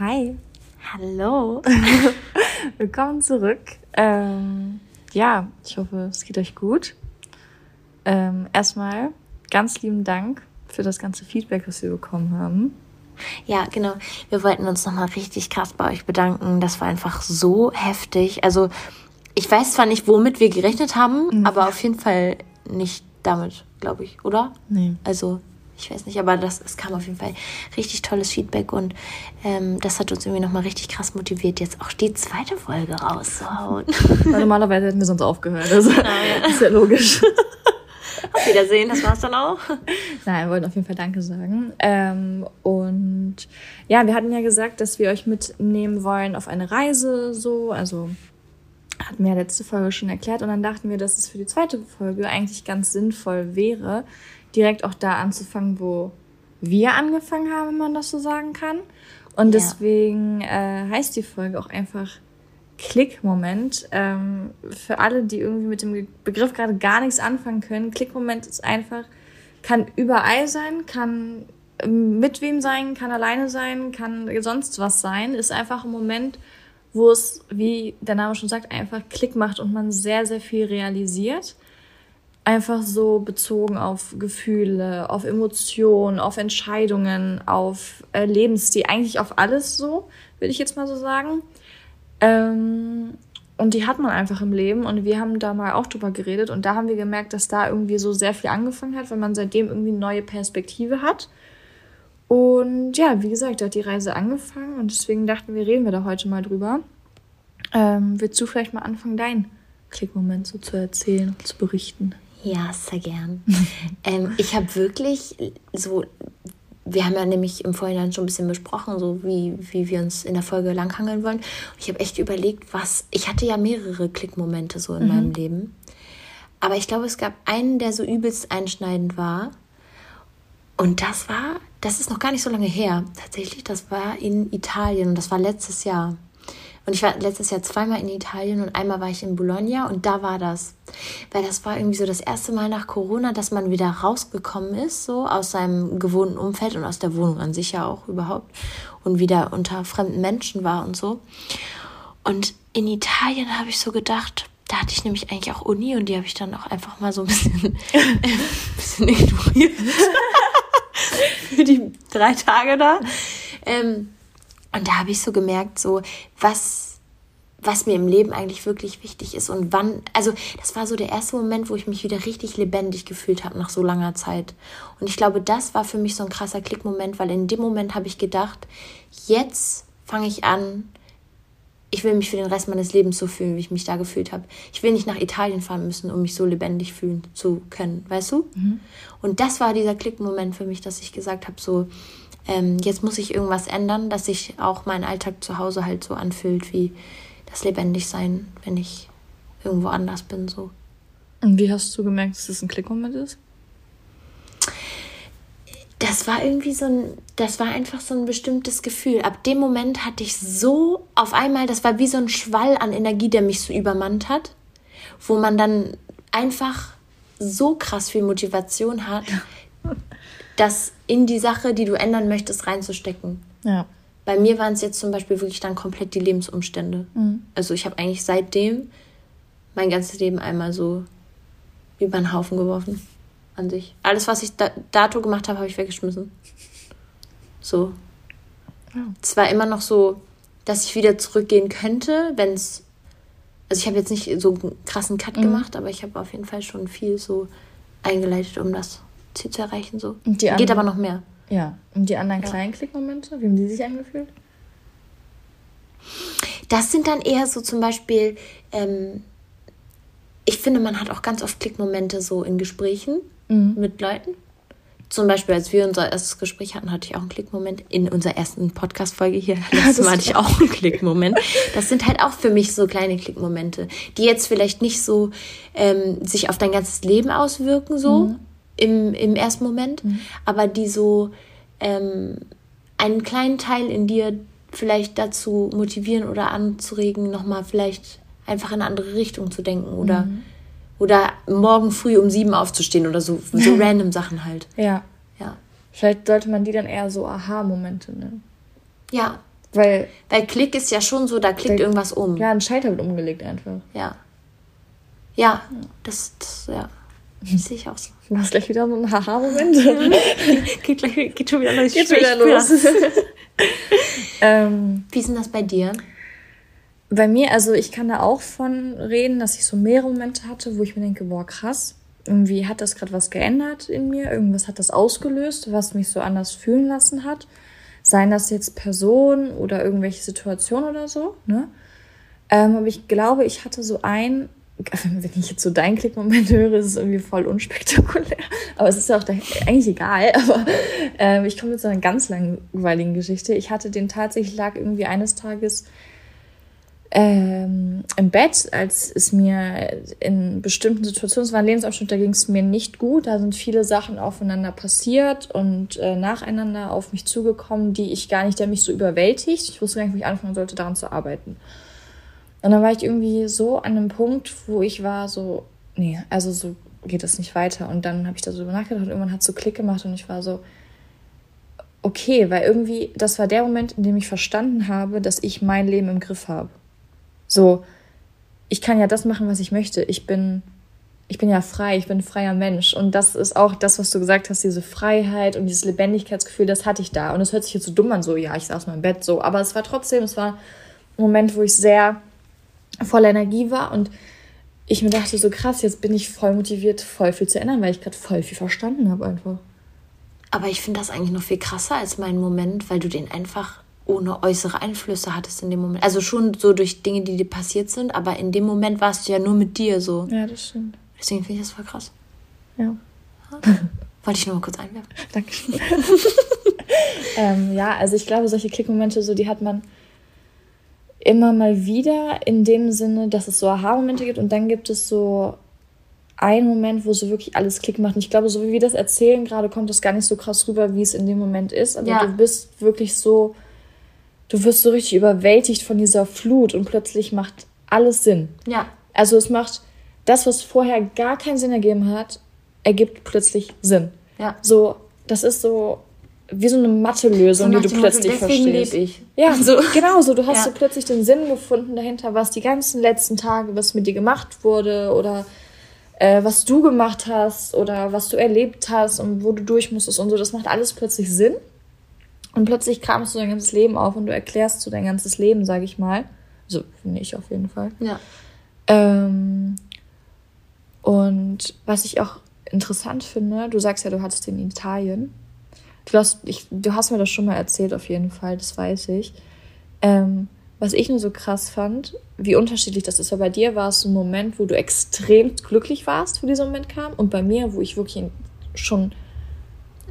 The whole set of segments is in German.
Hi. Hallo. Willkommen zurück. Ähm, ja, ich hoffe, es geht euch gut. Ähm, erstmal ganz lieben Dank für das ganze Feedback, was wir bekommen haben. Ja, genau. Wir wollten uns nochmal richtig krass bei euch bedanken. Das war einfach so heftig. Also, ich weiß zwar nicht, womit wir gerechnet haben, mhm. aber auf jeden Fall nicht damit, glaube ich, oder? Nee. Also, ich weiß nicht, aber das, es kam auf jeden Fall richtig tolles Feedback und ähm, das hat uns irgendwie nochmal richtig krass motiviert, jetzt auch die zweite Folge rauszuhauen. Weil normalerweise hätten wir sonst aufgehört. Also, Nein. ist ja logisch. Auf Wiedersehen, das war's dann auch. Nein, wir wollten auf jeden Fall Danke sagen. Ähm, und ja, wir hatten ja gesagt, dass wir euch mitnehmen wollen auf eine Reise, so, also hatten wir ja letzte Folge schon erklärt. Und dann dachten wir, dass es für die zweite Folge eigentlich ganz sinnvoll wäre, direkt auch da anzufangen, wo wir angefangen haben, wenn man das so sagen kann. Und ja. deswegen äh, heißt die Folge auch einfach Klickmoment. Ähm, für alle, die irgendwie mit dem Begriff gerade gar nichts anfangen können, Klickmoment ist einfach, kann überall sein, kann mit wem sein, kann alleine sein, kann sonst was sein, ist einfach ein Moment, wo es, wie der Name schon sagt, einfach Klick macht und man sehr, sehr viel realisiert einfach so bezogen auf Gefühle, auf Emotionen, auf Entscheidungen, auf äh, Lebensstil, eigentlich auf alles so, würde ich jetzt mal so sagen. Ähm, und die hat man einfach im Leben und wir haben da mal auch drüber geredet und da haben wir gemerkt, dass da irgendwie so sehr viel angefangen hat, weil man seitdem irgendwie eine neue Perspektive hat. Und ja, wie gesagt, da hat die Reise angefangen und deswegen dachten wir, reden wir da heute mal drüber. Ähm, willst du vielleicht mal anfangen, deinen Klickmoment so zu erzählen und zu berichten? Ja, sehr gern. ähm, ich habe wirklich so, wir haben ja nämlich im Vorhinein schon ein bisschen besprochen, so wie, wie wir uns in der Folge langhangeln wollen. Und ich habe echt überlegt, was, ich hatte ja mehrere Klickmomente so in mhm. meinem Leben. Aber ich glaube, es gab einen, der so übelst einschneidend war. Und das war, das ist noch gar nicht so lange her. Tatsächlich, das war in Italien und das war letztes Jahr. Und ich war letztes Jahr zweimal in Italien und einmal war ich in Bologna und da war das. Weil das war irgendwie so das erste Mal nach Corona, dass man wieder rausgekommen ist, so aus seinem gewohnten Umfeld und aus der Wohnung an sich ja auch überhaupt und wieder unter fremden Menschen war und so. Und in Italien habe ich so gedacht, da hatte ich nämlich eigentlich auch Uni und die habe ich dann auch einfach mal so ein bisschen, ein bisschen ignoriert. Für die drei Tage da. Ähm, und da habe ich so gemerkt, so was, was mir im Leben eigentlich wirklich wichtig ist und wann, also das war so der erste Moment, wo ich mich wieder richtig lebendig gefühlt habe nach so langer Zeit. Und ich glaube, das war für mich so ein krasser Klickmoment, weil in dem Moment habe ich gedacht, jetzt fange ich an, ich will mich für den Rest meines Lebens so fühlen, wie ich mich da gefühlt habe. Ich will nicht nach Italien fahren müssen, um mich so lebendig fühlen zu können, weißt du? Mhm. Und das war dieser Klickmoment für mich, dass ich gesagt habe, so, ähm, jetzt muss ich irgendwas ändern, dass sich auch mein Alltag zu Hause halt so anfühlt wie das Lebendigsein, wenn ich irgendwo anders bin. So. Und wie hast du gemerkt, dass das ein Klickmoment ist? Das war irgendwie so ein, das war einfach so ein bestimmtes Gefühl. Ab dem Moment hatte ich so auf einmal, das war wie so ein Schwall an Energie, der mich so übermannt hat, wo man dann einfach so krass viel Motivation hat, ja das in die Sache, die du ändern möchtest, reinzustecken. Ja. Bei mir waren es jetzt zum Beispiel wirklich dann komplett die Lebensumstände. Mhm. Also ich habe eigentlich seitdem mein ganzes Leben einmal so über den Haufen geworfen an sich. Alles, was ich da, dato gemacht habe, habe ich weggeschmissen. So. Ja. Es war immer noch so, dass ich wieder zurückgehen könnte, wenn es. Also ich habe jetzt nicht so einen krassen Cut mhm. gemacht, aber ich habe auf jeden Fall schon viel so eingeleitet, um das Ziel zu erreichen. So. Geht aber noch mehr. Ja. Und die anderen ja. kleinen Klickmomente, wie haben die sich angefühlt? Das sind dann eher so zum Beispiel, ähm, ich finde, man hat auch ganz oft Klickmomente so in Gesprächen mhm. mit Leuten. Zum Beispiel, als wir unser erstes Gespräch hatten, hatte ich auch einen Klickmoment. In unserer ersten Podcast-Folge hier, letztes Mal hatte ich auch einen Klickmoment. Das sind halt auch für mich so kleine Klickmomente, die jetzt vielleicht nicht so ähm, sich auf dein ganzes Leben auswirken, so, mhm im, im ersten Moment, mhm. aber die so ähm, einen kleinen Teil in dir vielleicht dazu motivieren oder anzuregen, nochmal vielleicht einfach in eine andere Richtung zu denken oder, mhm. oder morgen früh um sieben aufzustehen oder so, so random Sachen halt. Ja. Ja. Vielleicht sollte man die dann eher so Aha-Momente nennen. Ja, Weil, Weil Klick ist ja schon so, da klickt Da- irgendwas um. ja, ein Schalter wird umgelegt einfach. Ja. Ja, das, das ja. Sehe ich auch so. Du hast gleich wieder einen Haha-Moment. Geht, gleich, geht schon wieder los. Geht wieder los. ähm, Wie ist denn das bei dir? bei mir, also ich kann da auch von reden, dass ich so mehrere Momente hatte, wo ich mir denke, boah, krass, irgendwie hat das gerade was geändert in mir, irgendwas hat das ausgelöst, was mich so anders fühlen lassen hat. Seien das jetzt Personen oder irgendwelche Situationen oder so, ne? Ähm, aber ich glaube, ich hatte so ein, wenn ich jetzt so deinen Klickmoment höre, ist es irgendwie voll unspektakulär. Aber es ist ja auch eigentlich egal. Aber ähm, ich komme mit so einer ganz langweiligen Geschichte. Ich hatte den tatsächlich, lag irgendwie eines Tages ähm, im Bett, als es mir in bestimmten Situationen, es war ein Lebensabschnitt, da ging es mir nicht gut. Da sind viele Sachen aufeinander passiert und äh, nacheinander auf mich zugekommen, die ich gar nicht, der mich so überwältigt. Ich wusste gar nicht, wie ich anfangen sollte, daran zu arbeiten. Und dann war ich irgendwie so an einem Punkt, wo ich war so, nee, also so geht das nicht weiter. Und dann habe ich da so drüber nachgedacht und irgendwann hat so Klick gemacht und ich war so, okay, weil irgendwie, das war der Moment, in dem ich verstanden habe, dass ich mein Leben im Griff habe. So, ich kann ja das machen, was ich möchte. Ich bin, ich bin ja frei, ich bin ein freier Mensch. Und das ist auch das, was du gesagt hast, diese Freiheit und dieses Lebendigkeitsgefühl, das hatte ich da. Und es hört sich jetzt so dumm an, so, ja, ich saß mal im Bett, so. Aber es war trotzdem, es war ein Moment, wo ich sehr voller Energie war und ich mir dachte, so krass, jetzt bin ich voll motiviert, voll viel zu ändern, weil ich gerade voll viel verstanden habe einfach. Aber ich finde das eigentlich noch viel krasser als mein Moment, weil du den einfach ohne äußere Einflüsse hattest in dem Moment. Also schon so durch Dinge, die dir passiert sind, aber in dem Moment warst du ja nur mit dir so. Ja, das stimmt. Deswegen finde ich das voll krass. Ja. Wollte ich nur mal kurz einwerfen. Dankeschön. ähm, ja, also ich glaube, solche Klickmomente, so die hat man immer mal wieder in dem Sinne, dass es so Aha-Momente gibt und dann gibt es so einen Moment, wo so wirklich alles Klick macht. Und ich glaube, so wie wir das erzählen, gerade kommt das gar nicht so krass rüber, wie es in dem Moment ist. Aber Ja. du bist wirklich so, du wirst so richtig überwältigt von dieser Flut und plötzlich macht alles Sinn. Ja. Also es macht das, was vorher gar keinen Sinn ergeben hat, ergibt plötzlich Sinn. Ja. So, das ist so wie so eine Mathe-Lösung, So die du dem Motto, plötzlich deswegen verstehst. lebe ich. Ja, So. genau so. Du hast Ja. so plötzlich den Sinn gefunden dahinter, was die ganzen letzten Tage, was mit dir gemacht wurde oder äh, was du gemacht hast oder was du erlebt hast und wo du durch musstest und so. Das macht alles plötzlich Sinn. Und plötzlich kramst du dein ganzes Leben auf und du erklärst so dein ganzes Leben, sage ich mal. So finde ich auf jeden Fall. Ja. Ähm, und was ich auch interessant finde, du sagst ja, du hattest den in Italien. Du hast, ich, du hast mir das schon mal erzählt, auf jeden Fall, das weiß ich. Ähm, was ich nur so krass fand, wie unterschiedlich das ist. Weil bei dir war es ein Moment, wo du extrem glücklich warst, wo dieser Moment kam. Und bei mir, wo ich wirklich schon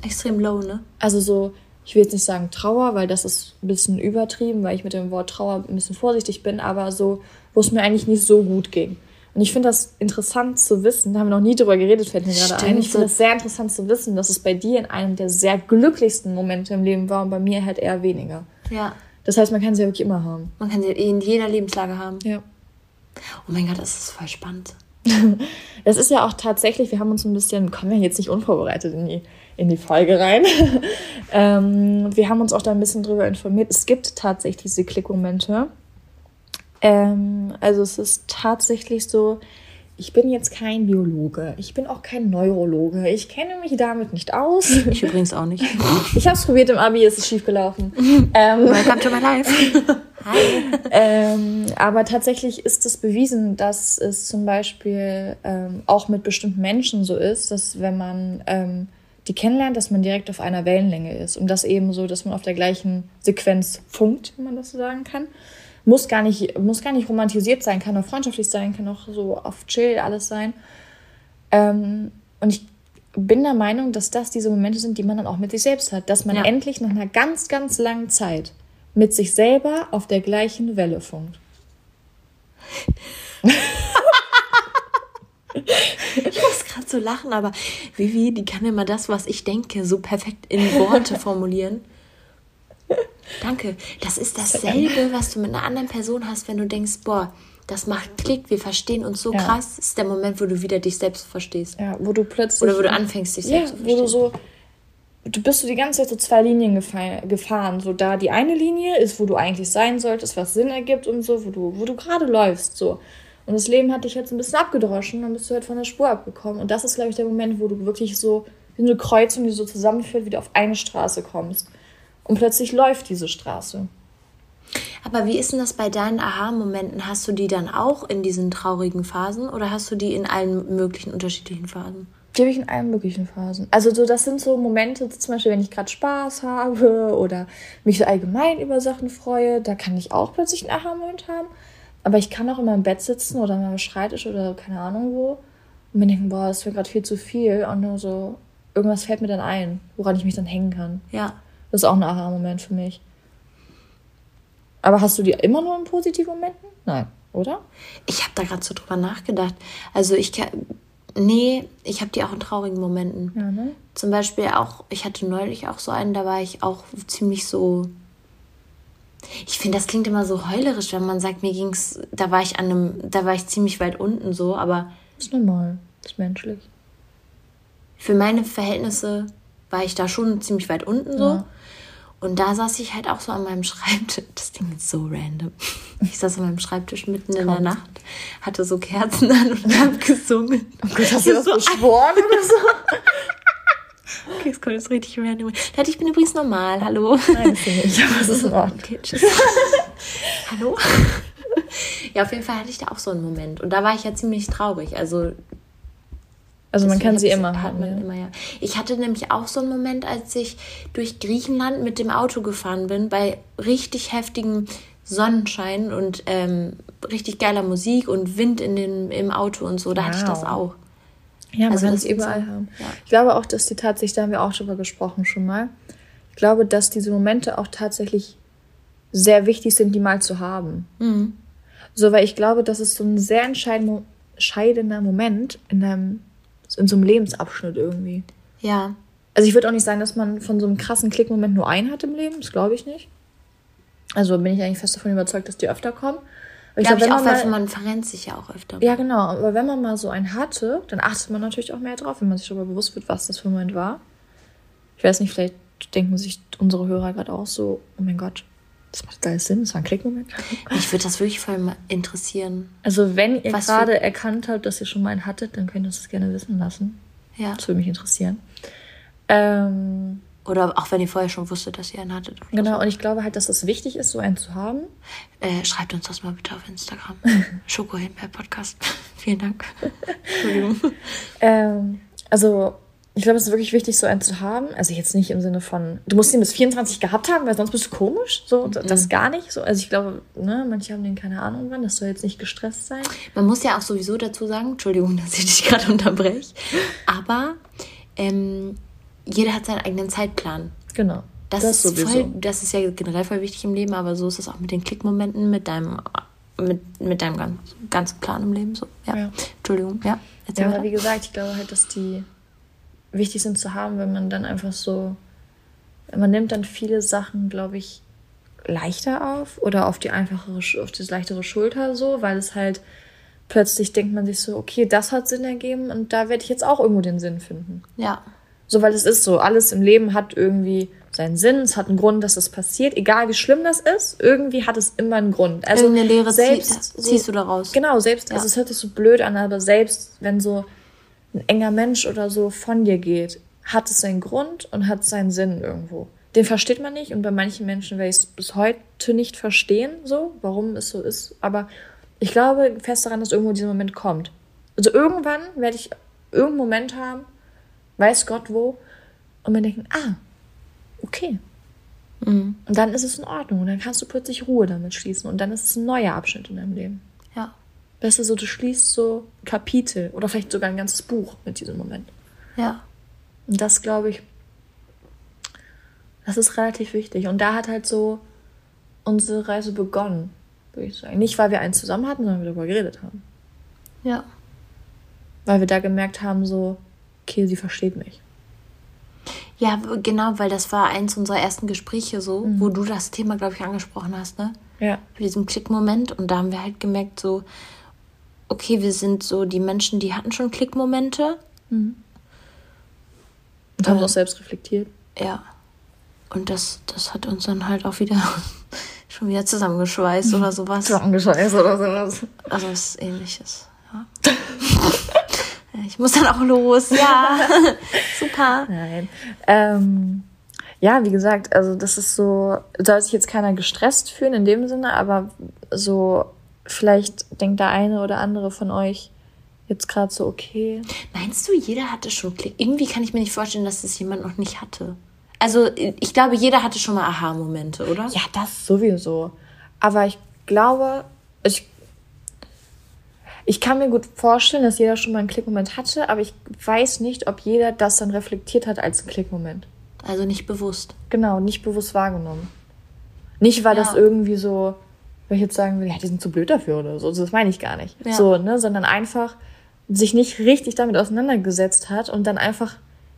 Extrem low, ne? also so, ich will jetzt nicht sagen Trauer, weil das ist ein bisschen übertrieben, weil ich mit dem Wort Trauer ein bisschen vorsichtig bin, aber so, wo es mir eigentlich nicht so gut ging. Und ich finde das interessant zu wissen, da haben wir noch nie drüber geredet, fällt mir gerade ein. Stimmt. Ich finde das sehr interessant zu wissen, dass es bei dir in einem der sehr glücklichsten Momente im Leben war und bei mir halt eher weniger. Ja. Das heißt, man kann sie ja wirklich immer haben. Man kann sie in jeder Lebenslage haben. Ja. Oh mein Gott, das ist voll spannend. Das ist ja auch tatsächlich, wir haben uns ein bisschen, kommen wir jetzt nicht unvorbereitet in die, in die Folge rein. ähm, wir haben uns auch da ein bisschen drüber informiert. Es gibt tatsächlich diese Klickmomente. Ähm, also es ist tatsächlich so, ich bin jetzt kein Biologe, ich bin auch kein Neurologe, ich kenne mich damit nicht aus. Ich übrigens auch nicht. Ich habe es probiert im Abi, es ist schief gelaufen. ähm, Welcome to my life. Hi. ähm, aber tatsächlich ist es bewiesen, dass es zum Beispiel ähm, auch mit bestimmten Menschen so ist, dass wenn man ähm, die kennenlernt, dass man direkt auf einer Wellenlänge ist. Und das eben so, dass man auf der gleichen Sequenz funkt, wenn man das so sagen kann. Muss gar nicht, muss gar nicht romantisiert sein, kann auch freundschaftlich sein, kann auch so auf Chill alles sein. Ähm, und ich bin der Meinung, dass das diese Momente sind, die man dann auch mit sich selbst hat. Dass man Ja. endlich nach einer ganz, ganz langen Zeit mit sich selber auf der gleichen Welle funkt. Ich muss gerade so lachen, aber Vivi, die kann immer das, was ich denke, so perfekt in Worte formulieren. Danke. Das ist dasselbe, was du mit einer anderen Person hast, wenn du denkst, boah, das macht Klick, wir verstehen uns so Ja. krass. Das ist der Moment, wo du wieder dich selbst verstehst. Ja, wo du plötzlich. Oder wo du anfängst, dich Ja, selbst zu wo du verstehen. so. du bist so die ganze Zeit so zwei Linien gefahren. So da die eine Linie ist, wo du eigentlich sein solltest, was Sinn ergibt und so, wo du, wo du gerade läufst. So. Und das Leben hat dich jetzt ein bisschen abgedroschen, dann bist du halt von der Spur abgekommen. Und das ist, glaube ich, der Moment, wo du wirklich so wie eine Kreuzung, die so zusammenführt, wieder auf eine Straße kommst. Und plötzlich läuft diese Straße. Aber wie ist denn das bei deinen Aha-Momenten? Hast du die dann auch in diesen traurigen Phasen oder hast du die in allen möglichen unterschiedlichen Phasen? Die habe ich in allen möglichen Phasen. Also so, das sind so Momente, zum Beispiel, wenn ich gerade Spaß habe oder mich so allgemein über Sachen freue, da kann ich auch plötzlich einen Aha-Moment haben. Aber ich kann auch in meinem Bett sitzen oder in meinem Schreibtisch oder keine Ahnung wo und mir denken, boah, das wäre gerade viel zu viel. Und nur so, irgendwas fällt mir dann ein, woran ich mich dann hängen kann. Ja. Das ist auch ein Aha-Moment für mich. Aber hast du die immer nur in positiven Momenten? Nein, oder? Ich habe da gerade so drüber nachgedacht. Also ich kann Nee, ich habe die auch in traurigen Momenten. Ja, ne? Zum Beispiel auch, ich hatte neulich auch so einen, da war ich auch ziemlich so. Ich finde, das klingt immer so heulerisch, wenn man sagt, mir ging's, da war ich an einem, da war ich ziemlich weit unten so, aber. Das ist normal, das ist menschlich. Für meine Verhältnisse war ich da schon ziemlich weit unten so. Und da saß ich halt auch so an meinem Schreibtisch. Das Ding ist so random. Ich saß an meinem Schreibtisch mitten in der Nacht, hatte so Kerzen an und hab gesungen. Oh Gott, hast du das so beschworen oder so? Okay, es kommt jetzt richtig random. Leute, ich bin übrigens normal. Hallo. Nein, das bin ich, aber es ist in Ordnung. Okay, tschüss. Hallo? Ja, auf jeden Fall hatte ich da auch so einen Moment. Und da war ich ja ziemlich traurig. Also also man kann sie immer haben. Ja. Immer, ja. Ich hatte nämlich auch so einen Moment, als ich durch Griechenland mit dem Auto gefahren bin, bei richtig heftigem Sonnenschein und ähm, richtig geiler Musik und Wind in den, im Auto und so. Da wow. hatte ich das auch. Ja, man also kann es überall haben. Ja. Ich glaube auch, dass die tatsächlich, da haben wir auch drüber gesprochen schon mal, ich glaube, dass diese Momente auch tatsächlich sehr wichtig sind, die mal zu haben. Mhm. So, weil ich glaube, das ist so ein sehr entscheidender Moment in deinem in so einem Lebensabschnitt irgendwie. Ja. Also ich würde auch nicht sagen, dass man von so einem krassen Klickmoment nur einen hat im Leben. Das glaube ich nicht. Also bin ich eigentlich fest davon überzeugt, dass die öfter kommen. Aber ich glaube, glaub, ich auch, mal, man verrennt sich ja auch öfter. Ja, genau. Aber wenn man mal so einen hatte, dann achtet man natürlich auch mehr drauf, wenn man sich darüber bewusst wird, was das für ein Moment war. Ich weiß nicht, vielleicht denken sich unsere Hörer gerade auch so, oh mein Gott, das macht alles Sinn, das war ein Klickmoment. Mich würde das wirklich voll interessieren. Also wenn ihr gerade erkannt habt, dass ihr schon mal einen hattet, dann könnt ihr uns das gerne wissen lassen. Ja. Das würde mich interessieren. Ähm, Oder auch wenn ihr vorher schon wusstet, dass ihr einen hattet. Genau, so. und ich glaube halt, dass es wichtig ist, so einen zu haben. Äh, schreibt uns das mal bitte auf Instagram. Schokohimbeer Podcast. Vielen Dank. Entschuldigung. Ähm, also ich glaube, es ist wirklich wichtig, so einen zu haben. Also jetzt nicht im Sinne von, du musst ihn bis 24 gehabt haben, weil sonst bist du komisch. So, mhm. das gar nicht. So, also ich glaube, ne, manche haben den keine Ahnung wann. Das soll jetzt nicht gestresst sein. Man muss ja auch sowieso dazu sagen, Entschuldigung, dass ich dich gerade unterbreche, aber ähm, jeder hat seinen eigenen Zeitplan. Genau. Das, das ist voll, das ist ja generell voll wichtig im Leben, aber so ist es auch mit den Klickmomenten, mit deinem, mit, mit deinem ganzen, ganzen Plan im Leben. So. Ja. ja. Entschuldigung, ja. Ja, aber wie gesagt, ich glaube halt, dass die wichtig sind zu haben, wenn man dann einfach so, man nimmt dann viele Sachen, glaube ich, leichter auf oder auf die einfachere, auf die leichtere Schulter so, weil es halt plötzlich denkt man sich so, okay, das hat Sinn ergeben und da werde ich jetzt auch irgendwo den Sinn finden. Ja. So, weil es ist so, alles im Leben hat irgendwie seinen Sinn, es hat einen Grund, dass es passiert, egal wie schlimm das ist, irgendwie hat es immer einen Grund. Also Irgendeine Lehre selbst, zieh, ziehst du daraus. Genau, selbst, ja. also es hört sich so blöd an, aber selbst wenn so ein enger Mensch oder so von dir geht, hat es seinen Grund und hat seinen Sinn irgendwo. Den versteht man nicht und bei manchen Menschen werde ich es bis heute nicht verstehen, so, warum es so ist. Aber ich glaube fest daran, dass irgendwo dieser Moment kommt. Also irgendwann werde ich irgendeinen Moment haben, weiß Gott wo, und mir denken, ah, okay. Mhm. Und dann ist es in Ordnung und dann kannst du plötzlich Ruhe damit schließen und dann ist es ein neuer Abschnitt in deinem Leben. Ja. Weißt du, so, du schließt so Kapitel oder vielleicht sogar ein ganzes Buch mit diesem Moment. Ja. Und das glaube ich, das ist relativ wichtig. Und da hat halt so unsere Reise begonnen, würde ich sagen. Nicht, weil wir eins zusammen hatten, sondern weil wir darüber geredet haben. Ja. Weil wir da gemerkt haben, so, okay, sie versteht mich. Ja, genau, weil das war eins unserer ersten Gespräche so, mhm. wo du das Thema, glaube ich, angesprochen hast, ne? Ja. Für diesen Klickmoment. Und da haben wir halt gemerkt, so, okay, wir sind so die Menschen, die hatten schon Klickmomente. Mhm. Und haben äh, auch selbst reflektiert. Ja. Und das, das hat uns dann halt auch wieder schon wieder zusammengeschweißt oder sowas. Zusammengeschweißt oder sowas. Also was ähnliches. Ja. ich muss dann auch los. Ja. Super. Nein. Ähm, ja, wie gesagt, also das ist so, soll sich jetzt keiner gestresst fühlen in dem Sinne, aber so, vielleicht denkt der eine oder andere von euch jetzt gerade so, okay. Meinst du, jeder hatte schon Klick? Irgendwie kann ich mir nicht vorstellen, dass das jemand noch nicht hatte. Also, ich glaube, jeder hatte schon mal Aha-Momente, oder? Ja, das sowieso. Aber ich glaube, ich, ich kann mir gut vorstellen, dass jeder schon mal einen Klickmoment hatte, aber ich weiß nicht, ob jeder das dann reflektiert hat als einen Klickmoment. Also nicht bewusst. Genau, nicht bewusst wahrgenommen. Nicht, weil Ja. das irgendwie so, weil ich jetzt sagen will, ja, die sind zu blöd dafür oder so. Das meine ich gar nicht. Ja. So, ne, sondern einfach sich nicht richtig damit auseinandergesetzt hat und dann einfach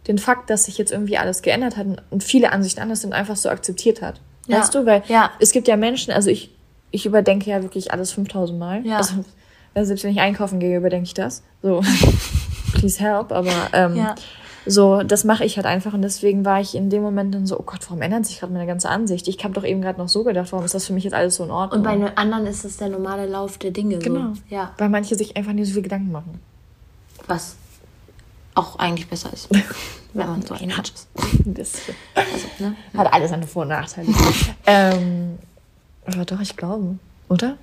den Fakt, dass sich jetzt irgendwie alles geändert hat und viele Ansichten anders sind, einfach so akzeptiert hat. Ja. Weißt du? Weil Ja. es gibt ja Menschen, also ich, ich überdenke ja wirklich alles 5000 Mal. Ja. Also, also selbst wenn ich einkaufen gehe, überdenke ich das. So, please help. Aber ähm, Ja. So, das mache ich halt einfach und deswegen war ich in dem Moment dann so, oh Gott, warum ändert sich gerade meine ganze Ansicht? Ich habe doch eben gerade noch so gedacht, warum ist das für mich jetzt alles so in Ordnung? Und bei den anderen ist es der normale Lauf der Dinge. Genau. So. Ja. Weil manche sich einfach nicht so viel Gedanken machen. Was auch eigentlich besser ist, wenn man so ein ist. Das Also, ne? hat alles seine Vor- und Nachteile. ähm, aber doch, ich glaube. Oder?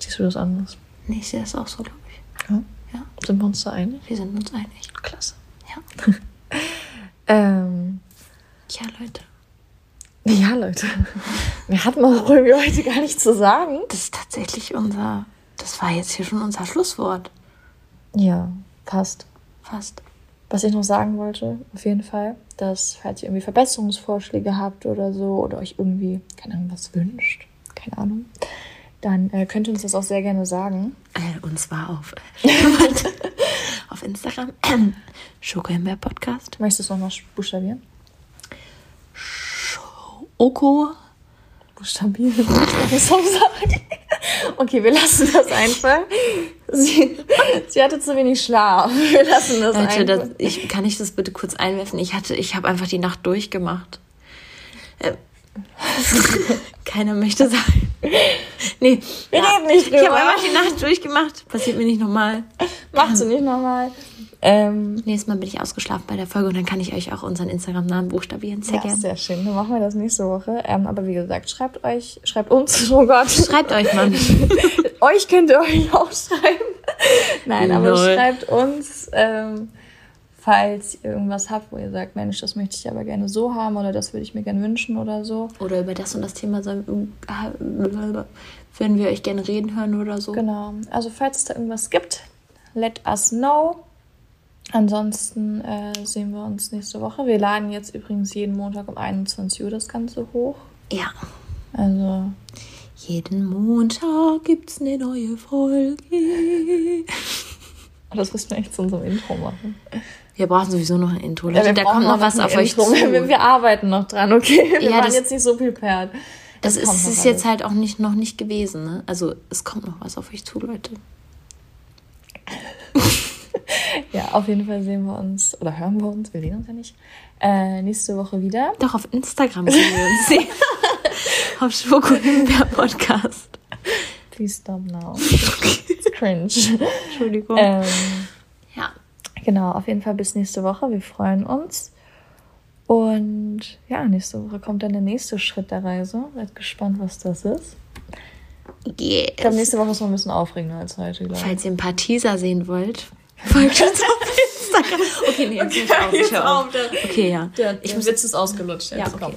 Siehst du das anders? Nee, ich sehe das auch so, glaube ich. Ja. Ja, Sind wir uns da einig? wir sind uns einig. Klasse. Ja. Ähm, Tja, Leute. ja, Leute. Wir hatten auch irgendwie heute gar nichts zu sagen. Das ist tatsächlich unser. Das war jetzt hier schon unser Schlusswort. Ja, passt. Fast. Was ich noch sagen wollte, auf jeden Fall, dass falls ihr irgendwie Verbesserungsvorschläge habt oder so oder euch irgendwie, keine Ahnung, was wünscht, keine Ahnung, dann äh, könnt ihr uns das auch sehr gerne sagen. Äh, und zwar auf, auf Instagram. Schokohimbeer Podcast. Möchtest du es nochmal buchstabieren? Oko. Buchstabieren. Was soll ich sagen? Okay, wir lassen das einfach. Sie, sie hatte zu wenig Schlaf. Wir lassen das Leute, einfach. das, ich, kann ich das bitte kurz einwerfen? Ich hatte, ich habe einfach die Nacht durchgemacht. Äh, keiner möchte sagen. Nee, Wir reden nicht Ich habe drüber. einfach die Nacht durchgemacht. Passiert mir nicht nochmal. Machst du nicht nochmal. Ähm, Nächstes Mal bin ich ausgeschlafen bei der Folge und dann kann ich euch auch unseren Instagram-Namen buchstabieren. Sehr ja, gerne. sehr schön. Dann machen wir das nächste Woche. Ähm, aber wie gesagt, schreibt euch, schreibt uns, oh Gott. Schreibt euch mal. euch könnt ihr euch auch schreiben. Nein, aber Lol. schreibt uns, ähm, falls ihr irgendwas habt, wo ihr sagt, Mensch, das möchte ich aber gerne so haben oder das würde ich mir gerne wünschen oder so. Oder über das und das Thema würden wir euch gerne reden hören oder so. Genau. Also falls es da irgendwas gibt, let us know. Ansonsten äh, sehen wir uns nächste Woche. Wir laden jetzt übrigens jeden Montag um 21 Uhr das Ganze hoch. Ja. Also Jeden Montag gibt's eine neue Folge. das müssen wir echt zu unserem Intro machen. Wir brauchen sowieso noch ein Intro. Ja, da kommt noch was auf euch Intro. zu. Wir, wir arbeiten noch dran, okay? Wir Ja, waren das- jetzt nicht so prepared. Das kommt ist, ist jetzt halt auch nicht, noch nicht gewesen, ne? Also es kommt noch was auf euch zu, Leute. Ja, auf jeden Fall sehen wir uns oder hören wir uns, wir sehen uns ja nicht, äh, nächste Woche wieder. Doch, auf Instagram sehen wir uns sehen. auf Schokohimbeer Podcast. Please stop now. It's cringe. Entschuldigung. ähm. Genau, auf jeden Fall bis nächste Woche. Wir freuen uns. Und ja, nächste Woche kommt dann der nächste Schritt der Reise. Seid gespannt, was das ist. Ich glaube, Yes. nächste Woche ist noch ein bisschen aufregender als heute, glaube ich. Falls ihr ein paar Teaser sehen wollt, folgt uns auf Instagram. Okay, nee, jetzt okay, auf. Ich hör auf. Okay, ja. Der, ich muss jetzt ist ausgelutscht. Ja, okay.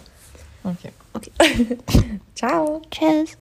Okay. Okay. Ciao. Tschüss.